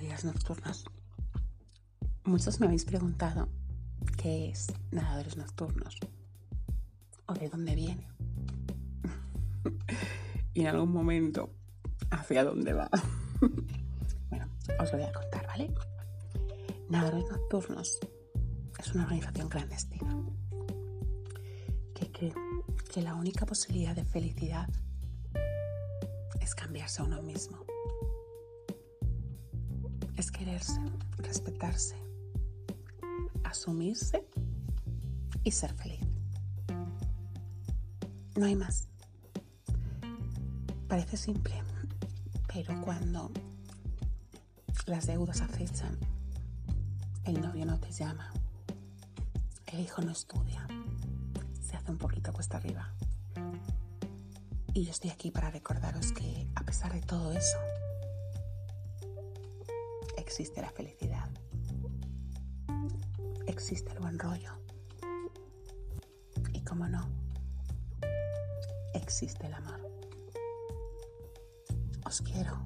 días nocturnos. Muchos me habéis preguntado qué es nadadores nocturnos o de dónde viene. y en algún momento hacia dónde va. bueno, os lo voy a contar, ¿vale? Nadadores Nocturnos es una organización clandestina que cree que la única posibilidad de felicidad es cambiarse a uno mismo. Es quererse, respetarse, asumirse y ser feliz. No hay más. Parece simple, pero cuando las deudas acechan, el novio no te llama, el hijo no estudia, se hace un poquito cuesta arriba. Y yo estoy aquí para recordaros que a pesar de todo eso, existe la felicidad, existe el buen rollo y como no, existe el amor. Os quiero.